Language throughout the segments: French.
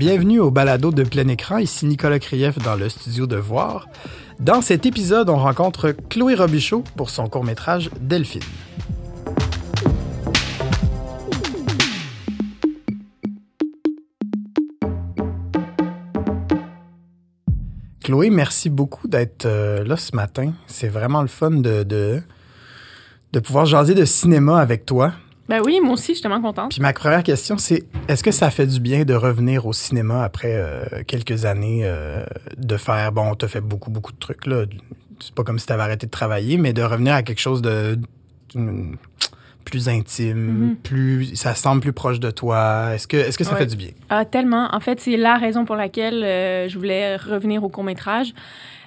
Bienvenue au balado de plein écran. Ici Nicolas Krief dans le studio de Voir. Dans cet épisode, on rencontre Chloé Robichaud pour son court-métrage Delphine. Chloé, merci beaucoup d'être euh, là ce matin. C'est vraiment le fun de, de, de pouvoir jaser de cinéma avec toi. Ben oui, moi aussi, je suis tellement contente. Puis ma première question, c'est est-ce que ça fait du bien de revenir au cinéma après euh, quelques années euh, de faire, bon, t'as fait beaucoup, beaucoup de trucs, là. C'est pas comme si t'avais arrêté de travailler, mais de revenir à quelque chose de mm, plus intime, Mhm. plus, ça semble plus proche de toi. Est-ce que, est-ce que ça Ouais. fait du bien? Ah, tellement. En fait, c'est la raison pour laquelle euh, je voulais revenir au court-métrage.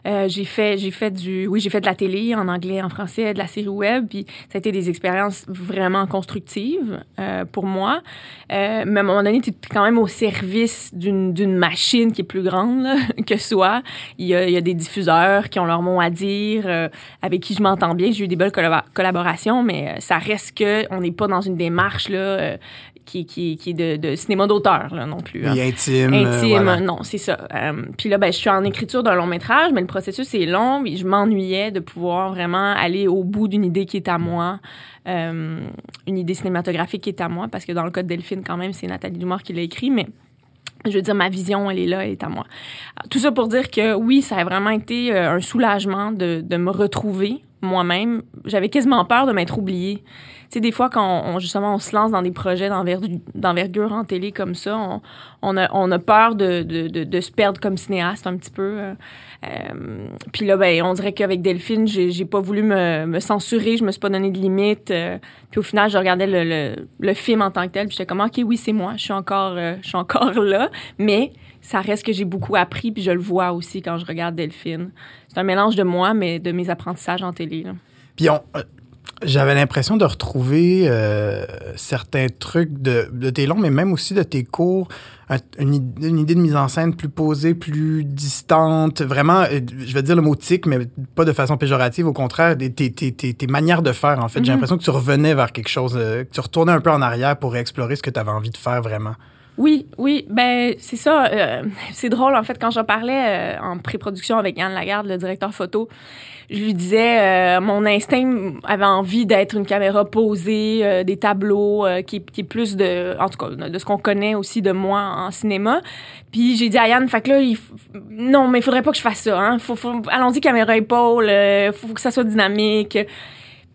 Euh, j'ai fait j'ai fait du oui j'ai fait de la télé en anglais en français de la série web puis ça a été des expériences vraiment constructives euh, pour moi Euh, mais à un moment donné tu es quand même au service d'une d'une machine qui est plus grande là, que soi il y, a, il y a des diffuseurs qui ont leur mot à dire euh, avec qui je m'entends bien j'ai eu des belles collab- collaborations mais euh, ça reste que on n'est pas dans une démarche là euh, qui, qui, qui est de, de cinéma d'auteur là, non plus hein. Oui, intime. Intime, voilà. non, c'est ça. Euh, puis là, ben, je suis en écriture d'un long métrage, mais le processus est long. Puis je m'ennuyais de pouvoir vraiment aller au bout d'une idée qui est à moi, euh, une idée cinématographique qui est à moi, parce que dans le cas de Delphine, quand même, c'est Nathalie Dumas qui l'a écrit, mais je veux dire, ma vision, elle est là, elle est à moi. Tout ça pour dire que oui, ça a vraiment été euh, un soulagement de, me retrouver moi-même. J'avais quasiment peur de m'être oubliée. Tu sais, des fois, quand on, justement on se lance dans des projets d'envergu- d'envergure en télé comme ça, on, a, peur de, se perdre comme cinéaste un petit peu. Euh. Puis là, ben, on dirait qu'avec Delphine, j'ai pas voulu me, censurer, je me suis pas donné de limite. euh. puis au final, je regardais le, film en tant que tel, puis j'étais comme, OK, oui, c'est moi, je suis encore, euh, je suis encore là. Mais ça reste que j'ai beaucoup appris, puis je le vois aussi quand je regarde Delphine. C'est un mélange de moi, mais de mes apprentissages en télé. Là. Puis on, j'avais l'impression de retrouver euh, certains trucs de, de tes longs, mais même aussi de tes cours, un- une, id- une idée de mise en scène plus posée, plus distante, vraiment, euh, je vais dire le mot tic, mais pas de façon péjorative, au contraire, des- tes, tes, tes, tes manières de faire, en fait. J'ai Mhm. l'impression que tu revenais vers quelque chose, euh, que tu retournais un peu en arrière pour explorer ce que tu avais envie de faire vraiment. Oui, oui, ben c'est ça. euh, c'est drôle en fait quand j'en parlais euh, en pré-production avec Yann Lagarde, le directeur photo. Je lui disais euh, mon instinct avait envie d'être une caméra posée, euh, des tableaux euh, qui, qui est plus de en tout cas de ce qu'on connaît aussi de moi en cinéma. Puis j'ai dit à Yann, fait que là il non mais il faudrait pas que je fasse ça. Hein. Faut, faut allons-y caméra épaule, euh, faut que ça soit dynamique.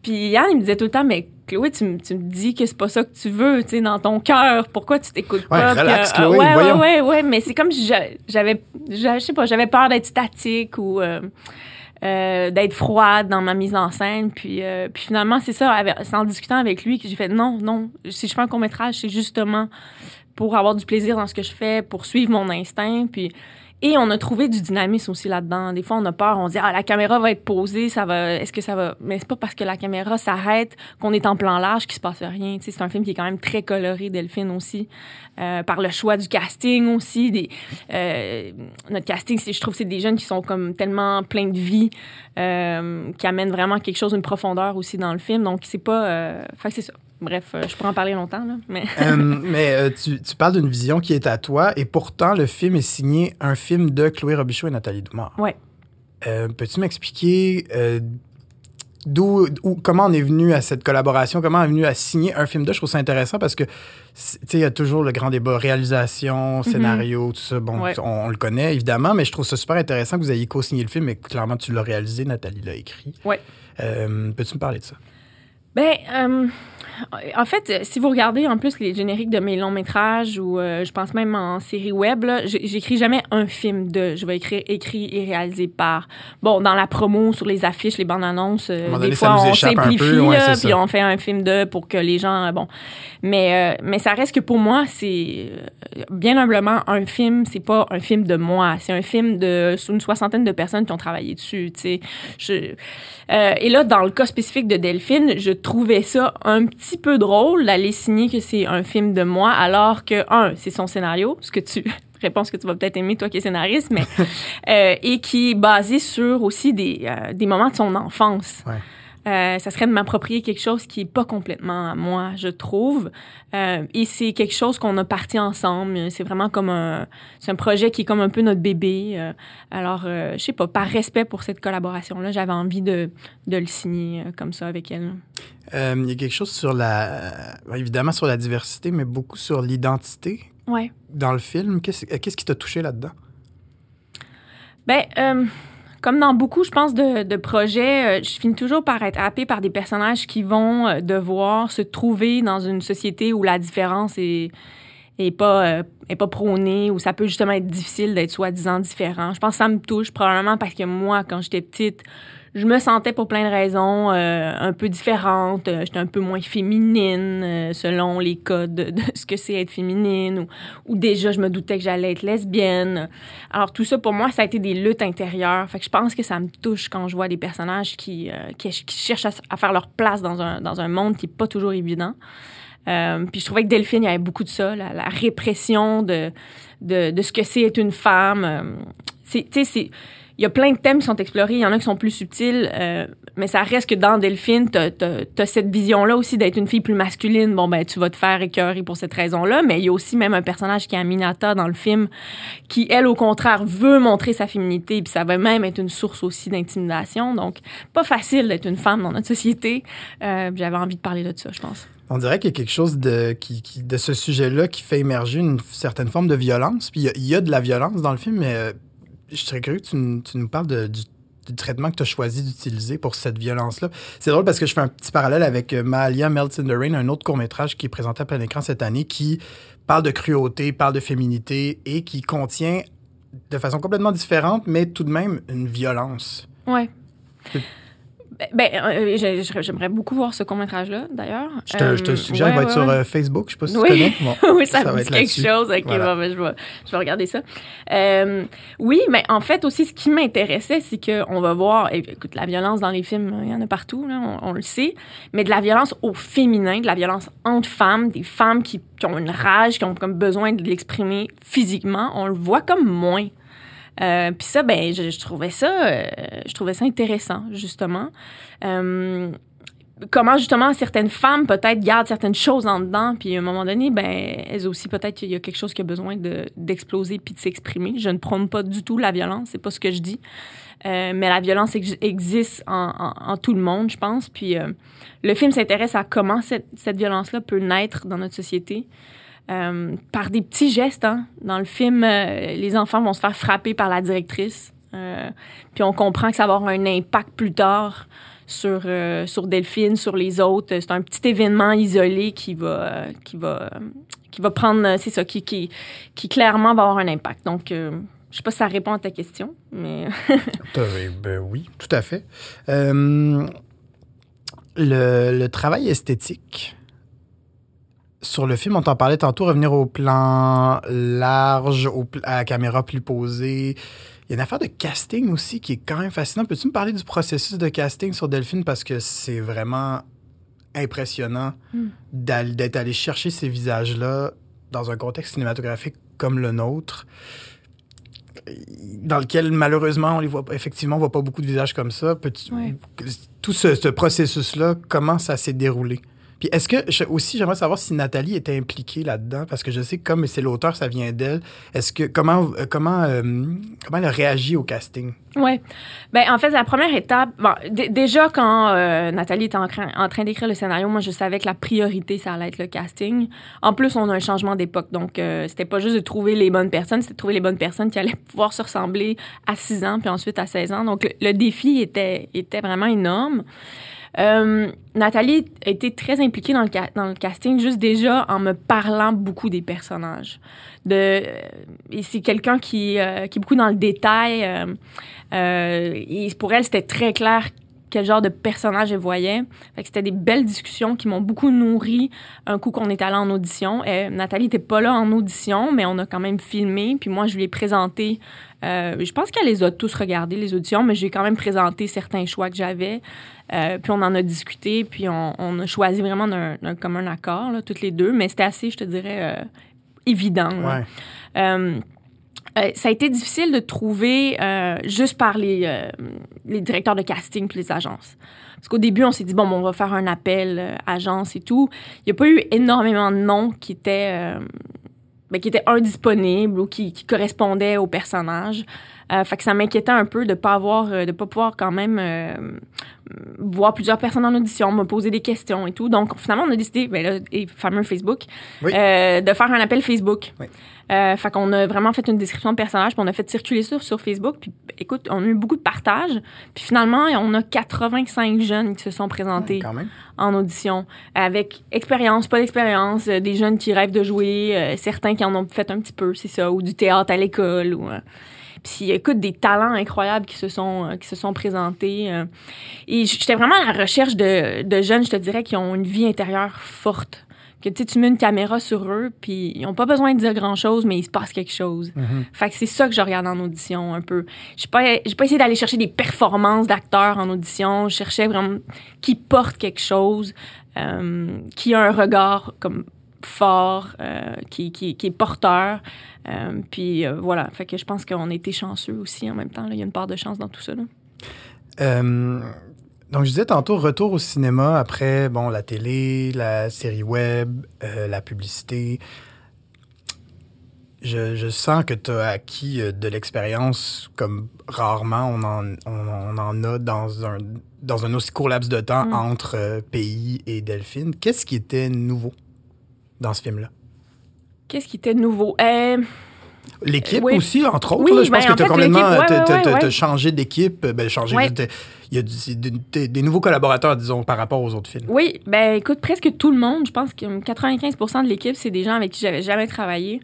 Puis Yann, il me disait tout le temps, mais Chloé, tu, me- tu me dis que c'est pas ça que tu veux, tu sais, dans ton cœur. Pourquoi tu t'écoutes Ouais, pas? Puis, relax, euh, Chloé, ouais, voyons. ouais, ouais, ouais, mais c'est comme j'avais, j'a- je sais pas, j'avais peur d'être statique ou euh, euh, d'être froide dans ma mise en scène. Puis, euh, puis finalement, c'est ça, c'est en discutant avec lui que j'ai fait non, non, si je fais un court métrage, c'est justement pour avoir du plaisir dans ce que je fais, pour suivre mon instinct. Puis et on a trouvé du dynamisme aussi là-dedans. Des fois, on a peur, on dit ah la caméra va être posée, ça va, est-ce que ça va Mais c'est pas parce que la caméra s'arrête qu'on est en plan large qu'il se passe rien. C'est un film qui est quand même très coloré, Delphine aussi, euh, par le choix du casting aussi. Euh, notre casting, je trouve, c'est des jeunes qui sont comme tellement pleins de vie, euh, qui amènent vraiment quelque chose, une profondeur aussi dans le film. Donc c'est pas, fait c'est ça. Bref, euh, je pourrais en parler longtemps là, mais. Euh, mais euh, tu, tu parles d'une vision qui est à toi, et pourtant, le film est signé un film de Chloé Robichaud et Nathalie Dumas. Ouais. Euh, Peux-tu m'expliquer d'où, où- comment on est venu à cette collaboration, comment on est venu à signer un film de? Je trouve ça intéressant parce que, tu sais, il y a toujours le grand débat réalisation, scénario, tout ça. Bon. Ouais. on, on le connaît évidemment, mais je trouve ça super intéressant que vous ayez co-signé le film et que clairement tu l'as réalisé, Nathalie l'a écrit. Euh, Peux-tu me parler de ça? Ben, en fait, euh, si vous regardez en plus les génériques de mes longs métrages ou euh, je pense même en série web, j'écris jamais un film de. Je vais écrire écrit et réalisé par. Bon, dans la promo, sur les affiches, les bandes annonces, euh, des donné, fois on simplifie ouais, là, puis on fait un film de pour que les gens. bon, mais euh, mais ça reste que pour moi, c'est bien humblement un film. C'est pas un film de moi. C'est un film de une soixantaine de personnes qui ont travaillé dessus. Tu sais, et là, dans le cas spécifique de Delphine, je trouvais ça un petit peu drôle d'aller signer que c'est un film de moi, alors que, un, c'est son scénario, ce que tu... Réponse que tu vas peut-être aimer, toi qui es scénariste, mais... euh, et qui est basé sur aussi des, euh, des moments de son enfance. Ouais. Euh, ça serait de m'approprier quelque chose qui est pas complètement à moi, je trouve. Euh, et c'est quelque chose qu'on a parti ensemble. C'est vraiment comme un, c'est un projet qui est comme un peu notre bébé. Euh, alors, je sais pas, par respect pour cette collaboration-là, j'avais envie de, de le signer comme ça avec elle. Il y a quelque chose sur la, évidemment sur la diversité, mais beaucoup sur l'identité Ouais. dans le film. Qu'est-ce qu'est-ce qui t'a touché là-dedans? Ben, comme dans beaucoup, je pense, de, projets, euh, je finis toujours par être happée par des personnages qui vont euh, devoir se trouver dans une société où la différence est, pas, euh, est pas prônée, où ça peut justement être difficile d'être soi-disant différent. Je pense que ça me touche probablement parce que moi, quand j'étais petite, je me sentais pour plein de raisons euh, un peu différente. Euh, J'étais un peu moins féminine euh, selon les codes de, ce que c'est être féminine ou, déjà je me doutais que j'allais être lesbienne. Alors tout ça pour moi ça a été des luttes intérieures. Fait que je pense que ça me touche quand je vois des personnages qui, qui, cherchent à, faire leur place dans un, dans un monde qui est pas toujours évident. Puis je trouvais que Delphine, il y avait beaucoup de ça, la, la répression de, de, de ce que c'est être une femme. C'est, tu sais, c'est, il y a plein de thèmes qui sont explorés, il y en a qui sont plus subtils, euh, mais ça reste que dans Delphine, t'as, t'as cette vision-là aussi d'être une fille plus masculine. Bon, ben, tu vas te faire écœurer pour cette raison-là, mais il y a aussi même un personnage qui est Aminata dans le film, qui, elle, au contraire, veut montrer sa féminité, puis ça va même être une source aussi d'intimidation. Donc, pas facile d'être une femme dans notre société. Euh, j'avais envie de parler de ça, je pense. On dirait qu'il y a quelque chose de, qui, qui- de ce sujet-là qui fait émerger une certaine forme de violence. Puis il y y a de la violence dans le film, mais euh, je serais curieux que tu, nous- tu nous parles de- du, du traitement que tu as choisi d'utiliser pour cette violence-là. C'est drôle parce que je fais un petit parallèle avec euh, Mahalia Melts in the Rain, un autre court-métrage qui est présenté à plein écran cette année, qui parle de cruauté, parle de féminité et qui contient de façon complètement différente, mais tout de même une violence. Ouais. Ben, ben, euh, j'ai- j'aimerais beaucoup voir ce court-métrage-là, d'ailleurs. Je te, je te Euh, suggère, ouais, il va être ouais, sur euh, Facebook, je sais pas si Oui. tu connais. Bon. oui, ça, Ça me dit quelque chose. OK, Voilà. bon, ben, je, vais, je vais regarder ça. Euh, oui, mais en fait, aussi, ce qui m'intéressait, c'est qu'on va voir, et, écoute, la violence dans les films, il y en a partout, là, on, on le sait, mais de la violence au féminin, de la violence entre femmes, des femmes qui, qui ont une rage, qui ont comme besoin de l'exprimer physiquement, on le voit comme moins. Euh, Puis ça, ben, je, trouvais ça, euh, je trouvais ça intéressant, justement. Euh, comment justement certaines femmes peut-être gardent certaines choses en dedans, puis à un moment donné, ben elles aussi peut-être qu'il y a quelque chose qui a besoin de d'exploser puis de s'exprimer. Je ne prône pas du tout la violence, c'est pas ce que je dis, Euh, mais la violence ex- existe en, tout le monde, je pense. Puis le film s'intéresse à comment cette, cette violence-là peut naître dans notre société. Euh, par des petits gestes. Hein. Dans le film, euh, les enfants vont se faire frapper par la directrice. Euh, puis on comprend que ça va avoir un impact plus tard sur, sur Delphine, sur les autres. C'est un petit événement isolé qui va, qui va, qui va prendre, c'est ça, qui, qui, qui clairement va avoir un impact. Donc, je sais pas si ça répond à ta question, mais ben oui, tout à fait. Le, le travail esthétique sur le film, on t'en parlait tantôt, revenir au plan large, au à la caméra plus posée. Il y a une affaire de casting aussi qui est quand même fascinant. Peux-tu me parler du processus de casting sur Delphine? Parce que c'est vraiment impressionnant Mm. d'al- d'être allé chercher ces visages-là dans un contexte cinématographique comme le nôtre dans lequel malheureusement on les voit pas- effectivement on voit pas beaucoup de visages comme ça Peux-tu- Ouais. tout ce, ce processus là comment ça s'est déroulé? Puis est-ce que aussi j'aimerais savoir si Nathalie était impliquée là-dedans parce que je sais que comme c'est l'auteur ça vient d'elle est-ce que comment euh, comment euh, comment elle a réagi au casting? Ouais. Ben en fait la première étape, bon, déjà quand euh, Nathalie était en, train- en train d'écrire le scénario, moi je savais que la priorité ça allait être le casting. En plus on a un changement d'époque, donc euh, c'était pas juste de trouver les bonnes personnes, c'était de trouver les bonnes personnes qui allaient pouvoir se ressembler à 6 ans puis ensuite à 16 ans. Donc le, le défi était était vraiment énorme. Euh, Nathalie a été très impliquée dans le, casting, juste déjà en me parlant beaucoup des personnages. Euh, et c'est quelqu'un qui, euh, qui est beaucoup dans le détail. et pour elle, c'était très clair quel genre de personnage elle voyait. Fait que c'était des belles discussions qui m'ont beaucoup nourri un coup qu'on est allé en audition. Et Nathalie n'était pas là en audition, mais on a quand même filmé. Puis moi, je lui ai présenté. euh, je pense qu'elle les a tous regardés, les auditions, mais j'ai quand même présenté certains choix que j'avais. Euh, puis on en a discuté, puis on, on a choisi vraiment d'un d'un commun accord, là, toutes les deux. Mais c'était assez, je te dirais, euh, évident. ouais Euh, ça a été difficile de trouver euh, juste par les, euh, les directeurs de casting puis les agences. Parce qu'au début, on s'est dit, bon, on va faire un appel agence et tout. Il n'y a pas eu énormément de noms qui étaient, ben, qui étaient indisponibles ou qui, qui correspondaient au personnage. Euh, fait que ça m'inquiétait un peu de pas avoir, euh, de pas pouvoir quand même euh, voir plusieurs personnes en audition, me poser des questions et tout. Donc finalement, on a décidé, ben là, et fameux Facebook, Oui. euh, de faire un appel Facebook. Oui. Fait qu'on a vraiment fait une description de personnage, puis on a fait circuler ça sur Facebook. Puis écoute, on a eu beaucoup de partages. Puis finalement, on a 85 jeunes qui se sont présentés en audition avec expérience, pas d'expérience, des jeunes qui rêvent de jouer, certains qui en ont fait un petit peu, c'est ça, ou du théâtre à l'école ou puis écoute des talents incroyables qui se sont euh, qui se sont présentés euh, et j'étais vraiment à la recherche de, de jeunes, je te dirais qui ont une vie intérieure forte. Que tu mets une caméra sur eux, puis ils ont pas besoin de dire grand-chose, mais il se passe quelque chose. Mhm. Fait que c'est ça que je regarde en audition un peu. J'ai pas, j'ai pas essayé d'aller chercher des performances d'acteurs en audition. Je cherchais vraiment qui porte quelque chose, euh, qui a un regard comme fort, euh, qui, qui, qui est porteur. Euh, puis euh, voilà. Fait que je pense qu'on a été chanceux aussi en même temps. là. Il y a une part de chance dans tout ça. Là. Donc, je disais tantôt, retour au cinéma après, bon, la télé, la série web, la publicité. Je, je sens que tu as acquis de l'expérience comme rarement on en, on, on en a dans un, dans un aussi court laps de temps Mm. entre Pays et Delphine. Qu'est-ce qui était nouveau? Dans ce film-là? Qu'est-ce qui était nouveau? Euh, L'équipe Oui. aussi, entre autres. Oui, là, je pense ben, que tu as fait, complètement ouais, ouais, ouais, changé d'équipe. Ben, changé, Il y a du- des, des- des nouveaux collaborateurs, disons, par rapport aux autres films. Oui, ben écoute, presque tout le monde, je pense que 95% de l'équipe, c'est des gens avec qui j'avais jamais travaillé.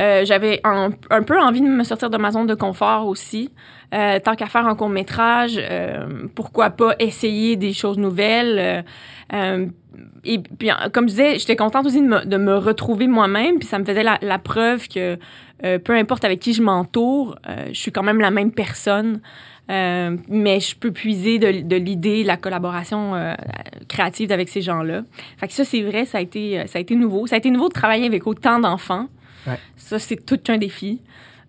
Euh, j'avais un, peu envie de me sortir de ma zone de confort aussi. Euh, tant qu'à faire un court métrage, euh, pourquoi pas essayer des choses nouvelles. euh, euh, et puis, comme je disais, j'étais contente aussi de me, de me retrouver moi-même, puis ça me faisait la, la preuve que peu importe avec qui je m'entoure, je suis quand même la même personne. Euh, mais je peux puiser de, de l'idée, la collaboration euh, créative avec ces gens-là. Fait que ça, c'est vrai, ça a été, ça a été nouveau. Ça a été nouveau de travailler avec autant d'enfants. Ouais. Ça, c'est tout un défi.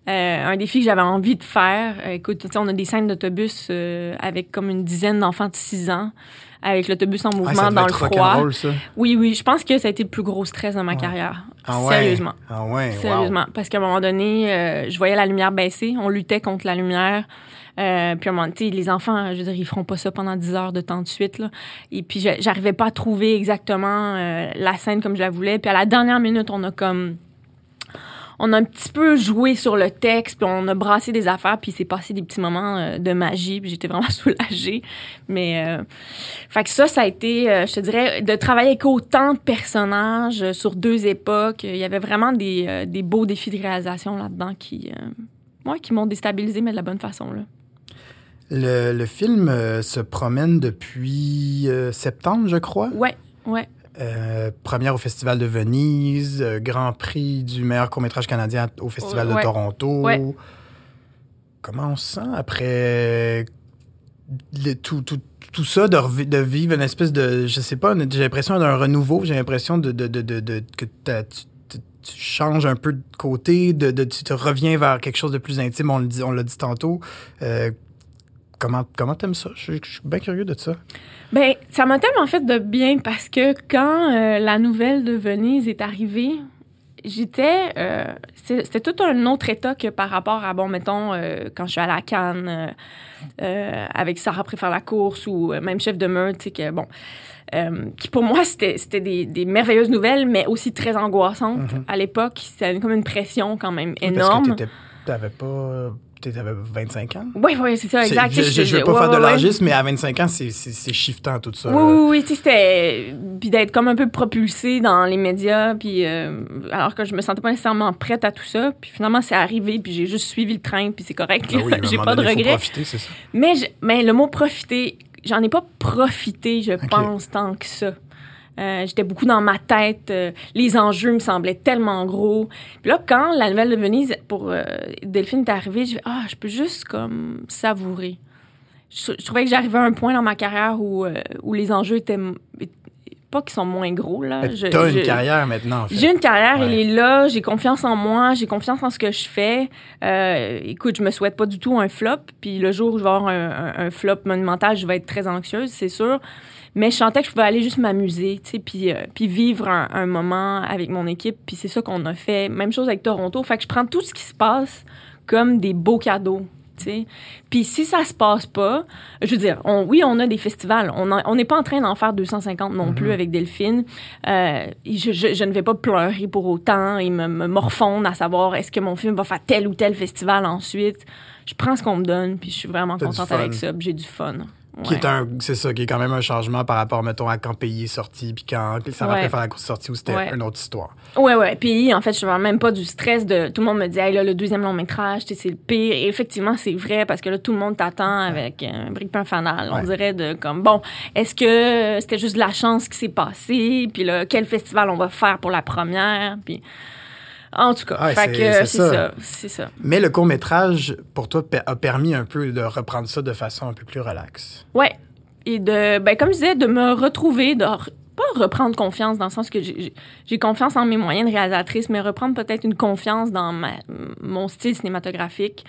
Euh, un défi que j'avais envie de faire. Euh, écoute, tu sais, on a des scènes d'autobus euh, avec comme une dizaine d'enfants de 6 ans, avec l'autobus en Ah, mouvement ça dans le froid. ça. Oui, oui, je pense que ça a été le plus gros stress de ma Ouais. carrière. Ah ouais? Sérieusement. Ah wow. Sérieusement. Parce qu'à un moment donné, euh, je voyais la lumière baisser. On luttait contre la lumière. Euh, puis à un moment donné, les enfants, je veux dire, ils feront pas ça pendant 10 heures de temps de suite. Là. Et puis, j'arrivais pas à trouver exactement euh, la scène comme je la voulais. Puis à la dernière minute, on a comme... On a un petit peu joué sur le texte, puis on a brassé des affaires, puis il s'est passé des petits moments euh, de magie, puis j'étais vraiment soulagée. Mais, euh, fait que ça, ça a été, euh, je te dirais, de travailler avec autant de personnages sur deux époques. Il y avait vraiment des, des beaux défis de réalisation là-dedans qui, ouais, qui m'ont déstabilisé, mais de la bonne façon. Là. Le, le film se promène depuis septembre, je crois? Ouais, ouais. Euh, première au Festival de Venise, euh, Grand Prix du meilleur court-métrage canadien au Festival de. Toronto. Ouais. Comment on se sent après tout, tout, tout ça, de, de vivre une espèce de, je sais pas, j'ai l'impression d'un renouveau, j'ai l'impression de, de, de, que tu, tu- tu changes un peu de côté, de, tu te reviens vers quelque chose de plus intime, on le dit- on l'a dit tantôt. Euh, comment comment t'aimes ça? Je, je suis bien curieux de ça. Ben, ça m'a tellement fait de bien parce que quand euh, la nouvelle de Venise est arrivée, j'étais. euh, C'était tout un autre état que par rapport à, bon, mettons, euh, quand je suis à la Cannes euh, avec Sarah préfère la course ou même chef de meurtre, tu sais, que bon. qui pour moi, c'était des, des merveilleuses nouvelles, mais aussi très angoissantes. Mhm. À l'époque, c'était comme une pression quand même Oui, énorme. Parce que t'avais pas. T'avais 25 ans? Oui, oui, c'est ça, exact. Je, je veux pas Ouais, faire de ouais, ouais. l'âgisme, mais à 25 ans, c'est- shiftant tout ça. Oui, oui, oui, tu sais, c'était. Puis d'être comme un peu propulsé dans les médias, puis. euh, alors que je me sentais pas nécessairement prête à tout ça. Puis finalement, c'est arrivé, puis j'ai juste suivi le train, puis c'est correct. Ah oui, j'ai pas de donné, regrets. profiter, c'est ça. Mais, je- mais le mot profiter, j'en ai pas profité, je pense, tant que ça. Euh, J'étais beaucoup dans ma tête. euh, les enjeux me semblaient tellement gros. Puis là, quand la nouvelle de Venise pour euh, Delphine est arrivée, je ah, je peux juste comme savourer. Je, je trouvais que j'arrivais à un point dans ma carrière où, où les enjeux étaient pas qu'ils sont moins gros. là. Tu Je- as une je- carrière maintenant. J'ai une carrière, elle est là, j'ai confiance en moi, j'ai confiance en ce que je fais. Écoute, je me souhaite pas du tout un flop, puis le jour où je vais avoir un, un- un flop monumental, je vais être très anxieuse, c'est sûr. Mais je sentais que je pouvais aller juste m'amuser, tu sais, puis, euh, puis vivre un, un moment avec mon équipe, puis c'est ça qu'on a fait. Même chose avec Toronto. Fait que je prends tout ce qui se passe comme des beaux cadeaux. tu sais. Puis si ça se passe pas, je veux dire, on, oui, on a des festivals. On n'est pas en train d'en faire 250 non plus avec Delphine. Euh, je, je- je ne vais pas pleurer pour autant et me, me morfondre à savoir est-ce que mon film va faire tel ou tel festival ensuite. Je prends ce qu'on me donne, puis je suis vraiment contente avec ça, j'ai du fun. Qui Ouais. est un, c'est ça, qui est quand même un changement par rapport, mettons, à quand Pays est sorti, puis quand ça Ouais. faire la course sortie où c'était Ouais. une autre histoire. Ouais, ouais. Puis, en fait, je ne même pas du stress de. Tout le monde me dit, hey, là, le deuxième long métrage, tu sais, c'est le pire. Et effectivement, c'est vrai parce que là, tout le monde t'attend avec un brique pain fanal. On dirait de comme, bon, est-ce que c'était juste de la chance qui s'est passée? Puis là, quel festival on va faire pour la première? Puis. En tout cas, fait c'est- que c'est c'est ça. ça. C'est ça. Mais le court-métrage, pour toi, a permis un peu de reprendre ça de façon un peu plus relaxe. Ouais. Et de, ben, comme je disais, de me retrouver, de re- pas reprendre confiance dans le sens que j'ai- confiance en mes moyens de réalisatrice, mais reprendre peut-être une confiance dans ma- mon style cinématographique.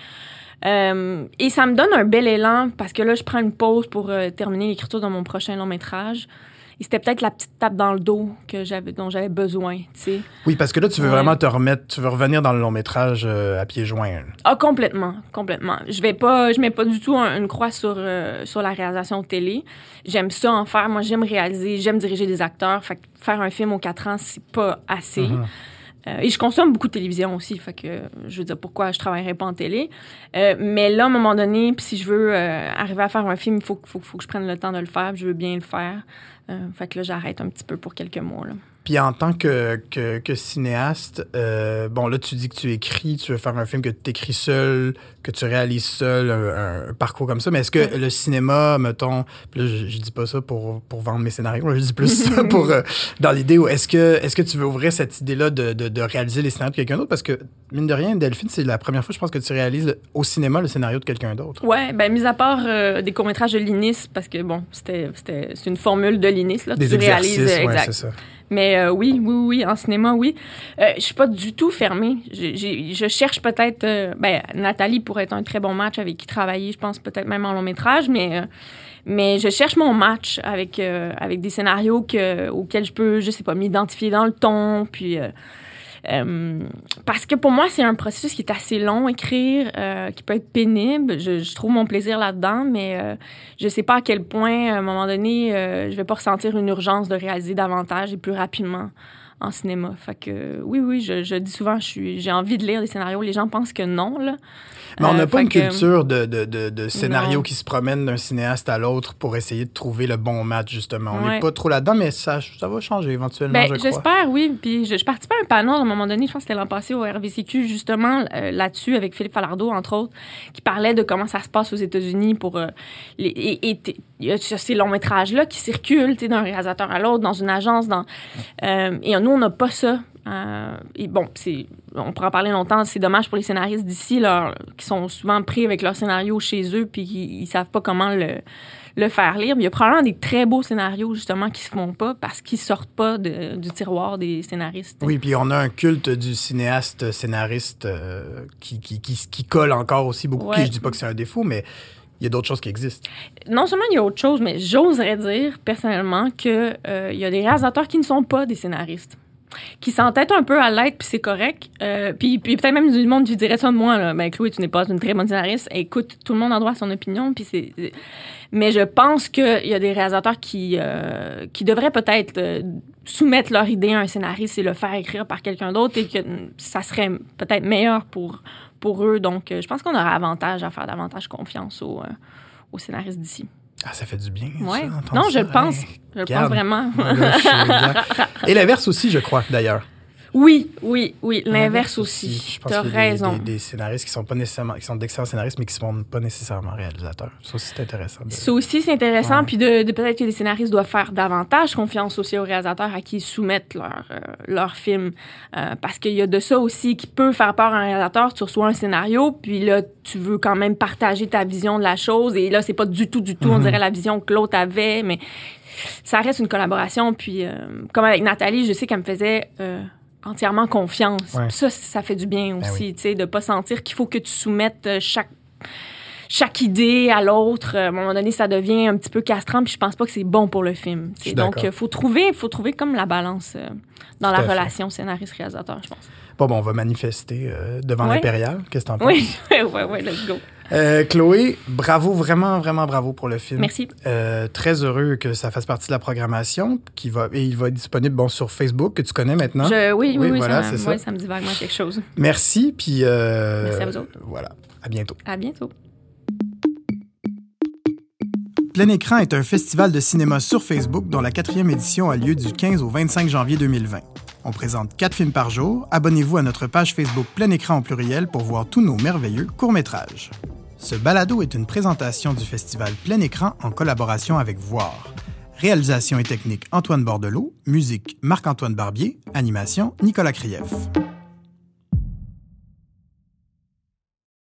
Euh, et ça me donne un bel élan parce que là, je prends une pause pour euh, terminer l'écriture de mon prochain long métrage. Et c'était peut-être la petite tape dans le dos que j'avais, dont j'avais besoin, tu sais. Oui, parce que là, tu veux Ouais. vraiment te remettre, tu veux revenir dans le long-métrage euh, à pieds joints. là. Ah, complètement, complètement. Je vais pas, je mets pas du tout un- une croix sur, euh, sur la réalisation de télé. J'aime ça en faire. Moi, j'aime réaliser, j'aime diriger des acteurs. Fait que faire un film aux quatre ans, c'est pas assez. Mhm. Euh, et je consomme beaucoup de télévision aussi, fait que je veux dire pourquoi je travaillerais pas en télé? Euh, mais là, à un moment donné, si je veux euh, arriver à faire un film, il faut, faut, faut que je prenne le temps de le faire, je veux bien le faire. Euh, fait que là, j'arrête un petit peu pour quelques mois. Là. Puis en tant que, que, que cinéaste, euh, bon, là, tu dis que tu écris, tu veux faire un film que tu écris seul, que tu réalises seul, un, un parcours comme ça. Mais est-ce que le cinéma, mettons, là, je, je dis pas ça pour, pour vendre mes scénarios, là, je dis plus ça pour, euh, dans l'idée où est-ce que, est-ce que tu veux ouvrir cette idée-là de, de, de réaliser les scénarios de quelqu'un d'autre? Parce que, mine de rien, Delphine, c'est la première fois, je pense, que tu réalises au cinéma le scénario de quelqu'un d'autre. Ouais, ben mis à part euh, des courts-métrages de Linis, parce que bon, c'était c'était- c'est une formule de Linis, là. Des tu réalises, ouais, exact. Mais euh, oui, oui, oui, en cinéma, oui. Euh, je suis pas du tout fermée. J'ai- je cherche peut-être... euh, ben, Nathalie pourrait être un très bon match avec qui travailler, je pense peut-être même en long métrage, mais... euh, mais je cherche mon match avec, avec des scénarios que, auxquels je peux, je sais pas, m'identifier dans le ton, puis... euh, parce que pour moi, c'est un processus qui est assez long, écrire, euh, qui peut être pénible. Je, trouve mon plaisir là-dedans, mais euh, je sais pas à quel point, à un moment donné, je vais pas ressentir une urgence de réaliser davantage et plus rapidement en cinéma. Fait que oui, oui, je, je dis souvent, j'ai envie de lire des scénarios. Les gens pensent que non, là. Mais on n'a Euh, pas une que- culture de, de, de, de scénario qui se promène d'un cinéaste à l'autre pour essayer de trouver le bon match, justement. On n'est Ouais. pas trop là-dedans, mais ça, ça va changer éventuellement, Ben, je crois. j'espère, oui. Puis je, je participais à un panel à un moment donné, je pense que c'était l'an passé au RVCQ, justement euh, là-dessus, avec Philippe Falardeau, entre autres, qui parlait de comment ça se passe aux États-Unis pour euh, les. Et, et t- il y a ces longs métrages-là qui circulent, d'un réalisateur à l'autre, dans une agence, dans. euh, et nous, on n'a pas ça. Euh, et bon, c'est, on pourra en parler longtemps. C'est dommage pour les scénaristes d'ici, qui sont souvent pris avec leur scénario chez eux, puis qui ils savent pas comment le, le faire lire. Mais il y a probablement des très beaux scénarios, justement, qui se font pas parce qu'ils sortent pas de- du tiroir des scénaristes. Oui, puis on a un culte du cinéaste scénariste euh, qui, qui, qui, qui colle encore aussi beaucoup. Ouais. Qui, je dis pas que c'est un défaut, mais il y a d'autres choses qui existent. Non seulement il y a autre chose, mais j'oserais dire personnellement que euh, y a des réalisateurs qui ne sont pas des scénaristes qui s'entêtent un peu à l'être, puis c'est correct. Euh, puis peut-être même du monde qui dirait ça de moi, là. Ben, Chloé, tu n'es pas une très bonne scénariste. Écoute, tout le monde a droit à son opinion, puis c'est... Mais je pense qu'il y a des réalisateurs qui, euh, qui devraient peut-être euh, soumettre leur idée à un scénariste et le faire écrire par quelqu'un d'autre, et que ça serait peut-être meilleur pour, pour eux. Donc, euh, je pense qu'on aurait avantage à faire davantage confiance aux, euh, aux scénaristes d'ici. Ah, ça fait du bien. Ouais. Non, je ça. le pense. Hey. Je le pense vraiment. Et l'inverse aussi, je crois, d'ailleurs. Oui, oui, oui. L'inverse aussi. Je pense T'as qu'il y a des- raison. Des, des scénaristes qui sont pas nécessairement, qui sont d'excellents scénaristes, mais qui sont pas nécessairement réalisateurs. Ça aussi, c'est intéressant. de- Ça aussi, c'est intéressant. Ouais. Puis de, de- peut-être que les scénaristes doivent faire davantage confiance aussi aux réalisateurs à qui ils soumettent leur, euh, leur film. Euh, parce qu'il y a de ça aussi qui peut faire peur à un réalisateur. Tu reçois un scénario, puis là, tu veux quand même partager ta vision de la chose. Et là, c'est pas du tout, du tout, on Mhm. dirait la vision que l'autre avait. Mais ça reste une collaboration. Puis, euh, comme avec Nathalie, je sais qu'elle me faisait euh, entièrement confiance. Ouais. Ça, ça fait du bien Ben aussi, tu sais, de pas sentir qu'il faut que tu soumettes euh, chaque chaque idée à l'autre, à un moment donné, ça devient un petit peu castrant, puis je pense pas que c'est bon pour le film. Donc, il faut trouver, faut trouver comme la balance euh, dans Tout la relation scénariste-réalisateur, je pense. Bon, bon, on va manifester euh, devant l'Impérial. Qu'est-ce que t'en penses? Oui, ouais, ouais, let's go. Euh, Chloé, bravo, vraiment, vraiment bravo pour le film. Merci. Euh, très heureux que ça fasse partie de la programmation, qui va, et il va être disponible bon, sur Facebook, que tu connais maintenant. Je, oui, oui, Oui, oui, voilà, ça me dit vaguement quelque chose. Merci, puis... euh, Merci à vous autres. Voilà, à bientôt. À bientôt. Plein Écran est un festival de cinéma sur Facebook dont la quatrième édition a lieu du 15 au 25 janvier 2020. On présente quatre films par jour. Abonnez-vous à notre page Facebook Plein Écran en pluriel pour voir tous nos merveilleux courts-métrages. Ce balado est une présentation du festival Plein Écran en collaboration avec Voir. Réalisation et technique Antoine Bordelot, musique Marc-Antoine Barbier, animation Nicolas Krief.